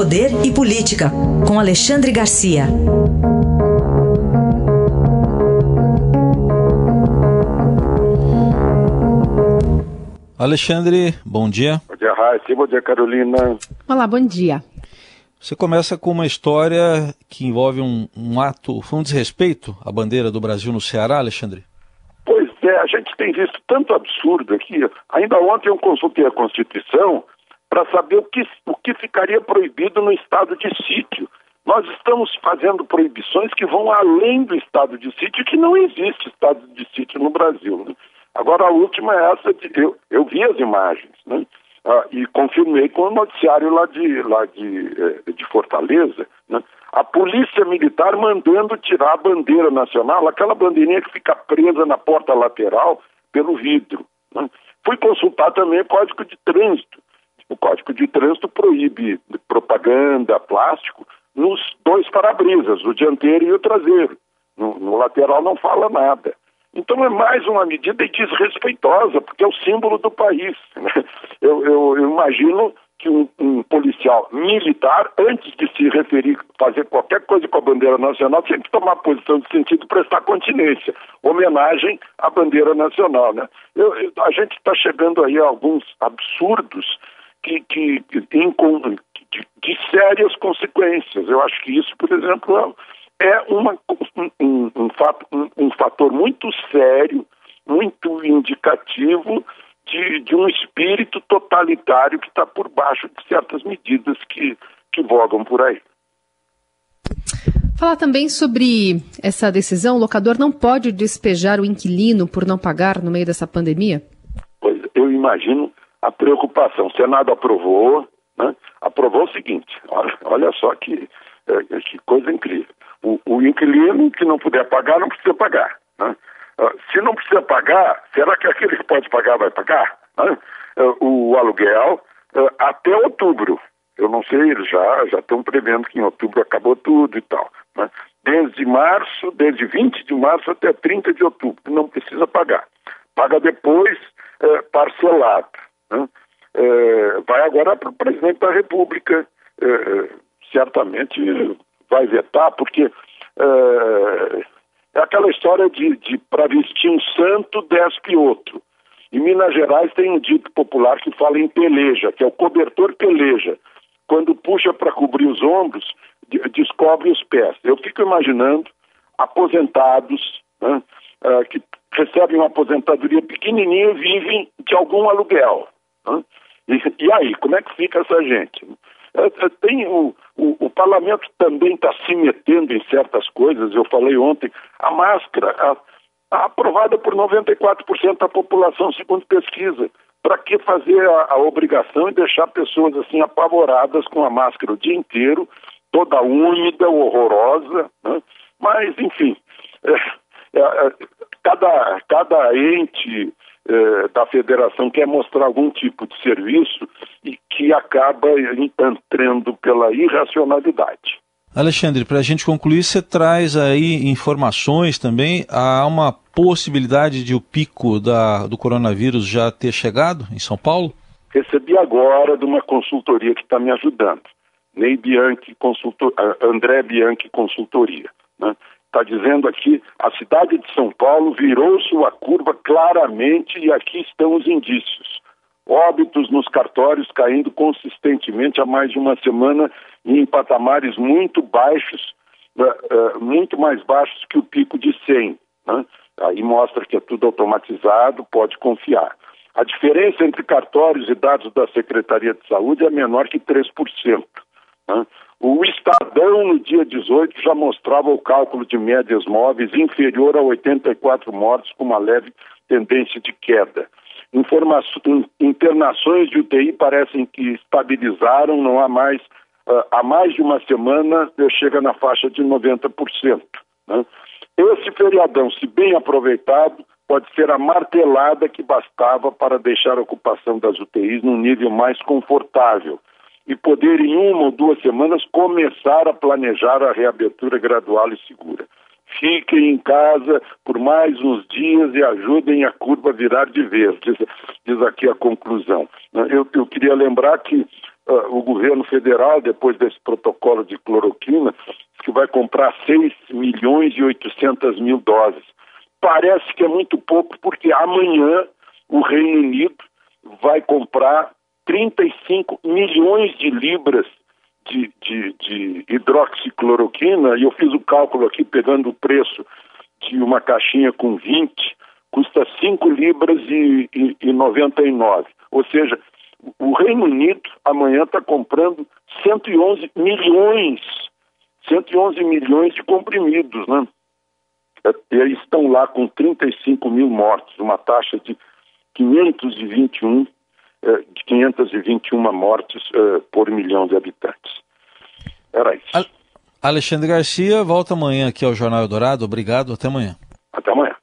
Poder e Política, com Alexandre Garcia. Alexandre, bom dia. Bom dia, Raíssa. Bom dia, Carolina. Olá, bom dia. Você começa com uma história que envolve um, um ato, foi um desrespeito à bandeira do Brasil no Ceará, Alexandre? Pois é, a gente tem visto tanto absurdo aqui. Ainda ontem eu consultei a Constituição para saber o que, o que ficaria proibido no estado de sítio. Nós estamos fazendo proibições que vão além do estado de sítio, que não existe estado de sítio no Brasil. Né? Agora, a última é essa de. Eu, eu vi as imagens, né? Ah, e confirmei com o noticiário lá de, lá de, eh, de Fortaleza, né? a polícia militar mandando tirar a bandeira nacional, aquela bandeirinha que fica presa na porta lateral pelo vidro. Né? Fui consultar também o Código de Trânsito. O Código de Trânsito proíbe propaganda, plástico, nos dois para-brisas, o dianteiro e o traseiro. No, no, lateral não fala nada. Então é mais uma medida desrespeitosa, porque é o símbolo do país. Né? Eu, eu, eu, imagino que um, um, policial militar, antes de se referir, fazer qualquer coisa com a bandeira nacional, tem que tomar posição de sentido prestar continência, homenagem à bandeira nacional. Né? Eu, a gente está chegando aí a alguns absurdos que, que, que de, de, sérias consequências. Eu acho que isso, por exemplo, é uma, um, um, fato, um, um fator muito sério, muito indicativo de, de, um espírito totalitário que está por baixo de certas medidas que, que vogam por aí. Falar também sobre essa decisão, o locador não pode despejar o inquilino por não pagar no meio dessa pandemia? Pois eu imagino a preocupação. O Senado aprovou, né? aprovou o seguinte: olha, olha só que, é, que coisa incrível. O, o, inquilino que não puder pagar, não precisa pagar. Né? Uh, se não precisa pagar, será que aquele que pode pagar vai pagar? Né? Uh, o aluguel uh, até outubro. Eu não sei, eles já, já estão prevendo que em outubro acabou tudo e tal. Né? Desde março, desde 20 de março até 30 de outubro, não precisa pagar. Paga depois parcelado. Né? É, vai agora para o presidente da República, é, certamente vai vetar, porque é, é aquela história de, de para vestir um santo, despe outro. Em Minas Gerais tem um dito popular que fala em peleja, que é o cobertor peleja. Quando puxa para cobrir os ombros, de, descobre os pés. Eu fico imaginando aposentados né, uh, que recebem uma aposentadoria pequenininha e vivem de algum aluguel. E, e, aí, como é que fica essa gente? É, é, tem o, o, o, parlamento também está se metendo em certas coisas. Eu falei ontem, a máscara a, a aprovada por 94% da população, segundo pesquisa. Para que fazer a, a, obrigação e deixar pessoas assim apavoradas com a máscara o dia inteiro, toda úmida, horrorosa? Né? Mas, enfim, é, é, é cada, cada ente eh, da federação quer mostrar algum tipo de serviço e que acaba entrando pela irracionalidade. Alexandre, para a gente concluir, você traz aí informações também. Há uma possibilidade de o pico da, do coronavírus já ter chegado em São Paulo? Recebi agora de uma consultoria que está me ajudando. Ney Bianchi, consultor, André Bianchi Consultoria. Né? Está dizendo aqui, a cidade de São Paulo virou sua curva claramente e aqui estão os indícios. Óbitos nos cartórios caindo consistentemente há mais de uma semana em patamares muito baixos, uh, uh, muito mais baixos que o pico de 100. Né? Aí mostra que é tudo automatizado, pode confiar. A diferença entre cartórios e dados da Secretaria de Saúde é menor que 3%. Né? O Estadão, no dia 18, já mostrava o cálculo de médias móveis inferior a 84 mortes, com uma leve tendência de queda. internações de UTI parecem que estabilizaram, não há mais, uh, há mais de uma semana, chega na faixa de 90%. Né? Esse feriadão, se bem aproveitado, pode ser a martelada que bastava para deixar a ocupação das UTIs num nível mais confortável e poder, em uma ou duas semanas, começar a planejar a reabertura gradual e segura. Fiquem em casa por mais uns dias e ajudem a curva a virar de vez, diz, diz aqui a conclusão. Eu, eu queria lembrar que uh, o governo federal, depois desse protocolo de cloroquina, que vai comprar 6 milhões e 800 mil doses. Parece que é muito pouco, porque amanhã o Reino Unido vai comprar 35 milhões de libras de, de, de hidroxicloroquina, e eu fiz o cálculo aqui pegando o preço de uma caixinha com 20, custa 5 libras e, e, e 99. Ou seja, o Reino Unido amanhã está comprando 111 milhões, 111 milhões de comprimidos, né? E eles estão lá com 35 mil mortes, uma taxa de 521 eh, 521 mortes uh, por milhão de habitantes. Era isso. Alexandre Garcia volta amanhã aqui ao Jornal Eldorado. Obrigado, até amanhã. Até amanhã.